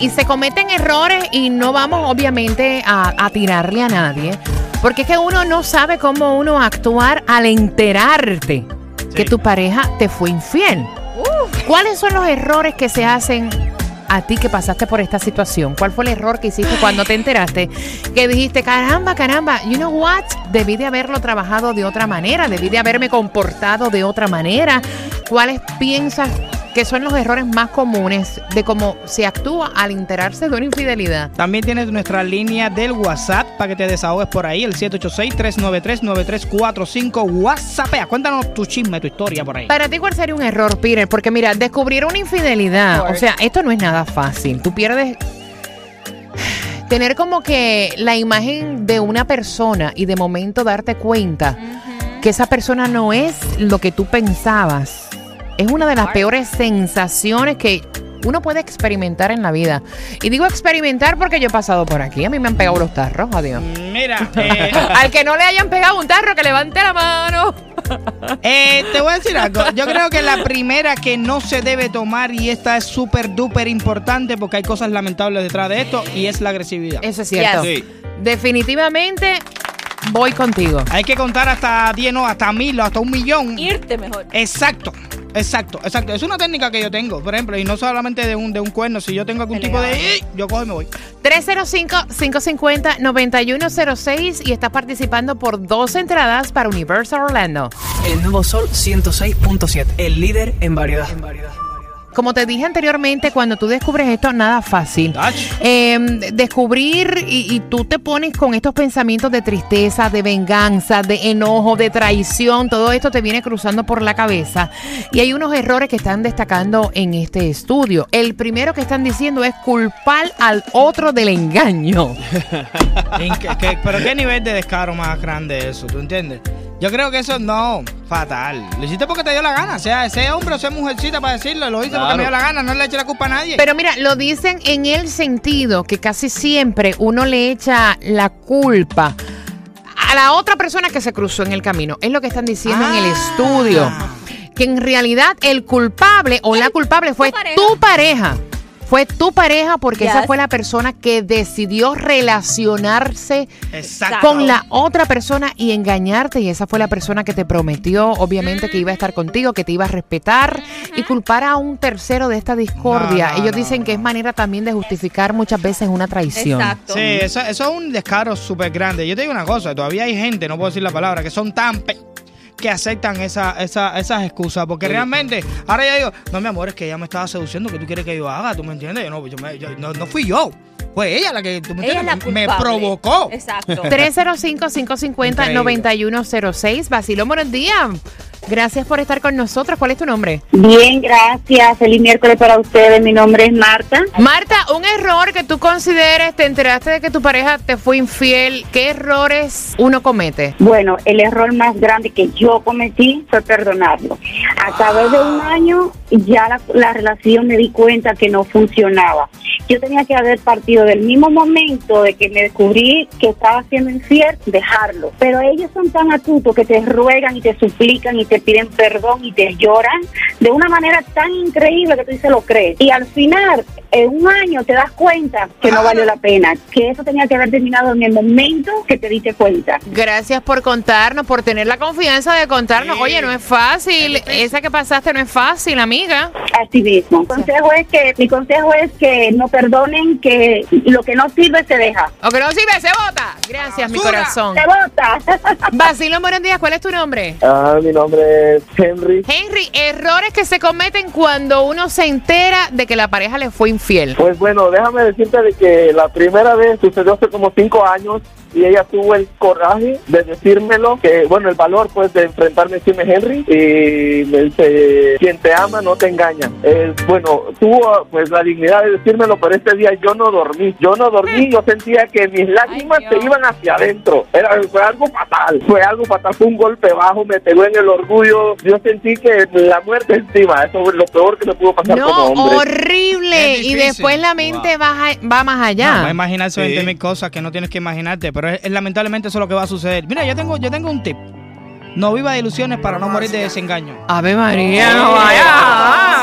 Y se cometen errores y no vamos obviamente a, a tirarle a nadie. Porque es que uno no sabe cómo uno actuar al enterarte que tu pareja te fue infiel. ¿Cuáles son los errores que se hacen a ti que pasaste por esta situación? ¿Cuál fue el error que hiciste cuando te enteraste? Que dijiste, caramba, caramba, you know what? Debí de haberlo trabajado de otra manera, debí de haberme comportado de otra manera. ¿Cuáles piensas que son los errores más comunes de cómo se actúa al enterarse de una infidelidad? También tienes nuestra línea del WhatsApp para que te desahogues por ahí, el 786-393-9345. WhatsAppea, cuéntanos tu chisme, tu historia por ahí. Para ti, ¿cuál sería un error, Peter? Porque mira, descubrir una infidelidad, o sea, esto no es nada fácil. Tú pierdes tener como que la imagen de una persona y de momento darte cuenta que esa persona no es lo que tú pensabas. Es una de las peores sensaciones que uno puede experimentar en la vida. Y digo experimentar porque yo he pasado por aquí. A mí me han pegado los tarros, adiós. Mira, eh, Al que no le hayan pegado un tarro, que levante la mano. eh, te voy a decir algo. Yo creo que la primera que no se debe tomar, y esta es súper duper importante porque hay cosas lamentables detrás de esto, y es la agresividad. Eso es cierto. Sí. Definitivamente voy contigo. Hay que contar hasta 10, no, hasta mil, hasta un millón. irte mejor. Exacto. Exacto, exacto. Es una técnica que yo tengo, por ejemplo, y no solamente de un, de un cuerno. Si yo tengo algún tipo de. Yo cojo y me voy. 305-550-9106 y estás participando por dos entradas para Universal Orlando. El nuevo Sol 106.7, el líder en variedad. Como te dije anteriormente, cuando tú descubres esto, nada fácil. Eh, descubrir y, y tú te pones con estos pensamientos de tristeza, de venganza, de enojo, de traición, todo esto te viene cruzando por la cabeza. Y hay unos errores que están destacando en este estudio. El primero que están diciendo es culpar al otro del engaño. ¿En qué- qué- pero qué nivel de descaro más grande eso, ¿tú entiendes? Yo creo que eso no, fatal. Lo hiciste porque te dio la gana, sea ese hombre o sea mujercita para decirlo, lo hice porque me dio la gana, no le eché la culpa a nadie. Pero mira, lo dicen en el sentido que casi siempre uno le echa la culpa a la otra persona que se cruzó en el camino. Es lo que están diciendo en el Ah. estudio. Que en realidad el culpable o la culpable fue pareja. tu pareja. Fue tu pareja porque esa fue la persona que decidió relacionarse Exacto. con la otra persona y engañarte y esa fue la persona que te prometió obviamente que iba a estar contigo, que te iba a respetar y culpar a un tercero de esta discordia. No, no, Ellos no, dicen no. que es manera también de justificar muchas veces una traición. Exacto. Sí, eso, eso es un descaro súper grande. Yo te digo una cosa, todavía hay gente, no puedo decir la palabra, que son tan pe- que aceptan esa, esa, esas excusas. Porque realmente, ahora ya digo, no, mi amor, es que ella me estaba seduciendo, que tú quieres que yo haga? ¿Tú me entiendes? Yo no, yo me- yo- no, no fui yo. Fue ella la que, ¿tú me Ella la provocó. Exacto. 305-550-9106. Basilio, buenos días. Gracias por estar con nosotros. ¿Cuál es tu nombre? Bien, gracias. Feliz miércoles para ustedes. Mi nombre es Marta. Marta, un error que tú consideres, te enteraste de que tu pareja te fue infiel. ¿Qué errores uno comete? Bueno, el error más grande que yo cometí fue perdonarlo. A través de un año ya la, la relación me di cuenta que no funcionaba. Yo tenía que haber partido del mismo momento de que me descubrí que estaba siendo infiel, dejarlo. Pero ellos son tan astutos que te ruegan y te suplican y te piden perdón y te lloran de una manera tan increíble que tú dices lo crees. Y al final, en un año te das cuenta que no valió la pena, que eso tenía que haber terminado en el momento que te diste cuenta. Gracias por contarnos, por tener la confianza de contarnos. Sí. Oye, no es fácil. Esa que pasaste no es fácil, amiga. Así mismo. Mi consejo es que, mi consejo es que no perdonen que lo que no sirve se deja. O que no sirve, se vota. Gracias, mi corazón. Se bota. Basilio, buenos días. ¿Cuál es tu nombre? Ah, mi nombre es Henry. Henry, errores que se cometen cuando uno se entera de que la pareja le fue infiel. Pues bueno, déjame decirte de que la primera vez sucedió hace como cinco años y ella tuvo el coraje de decírmelo, que bueno, el valor pues de enfrentarme a decirme Henry y me dice, quien te ama no te engaña. Eh, bueno, tuvo pues la dignidad de decírmelo, pero este día yo no dormí, yo no dormí, yo sentía que mis lágrimas Ay, se iban hacia adentro, Era, fue algo fatal, fue algo fatal, fue un golpe bajo, me pegó en el orgullo, yo sentí que la muerte encima, eso es lo peor que me pudo pasar No, como hombre. horrible. Y después la mente Wow. va, va más allá. Va a imaginarse Sí. 20 mil cosas que no tienes que imaginarte, pero es, es lamentablemente eso es lo que va a suceder. Mira, yo tengo, yo tengo un tip. No viva de ilusiones para no morir de desengaño. Ave María, no vaya.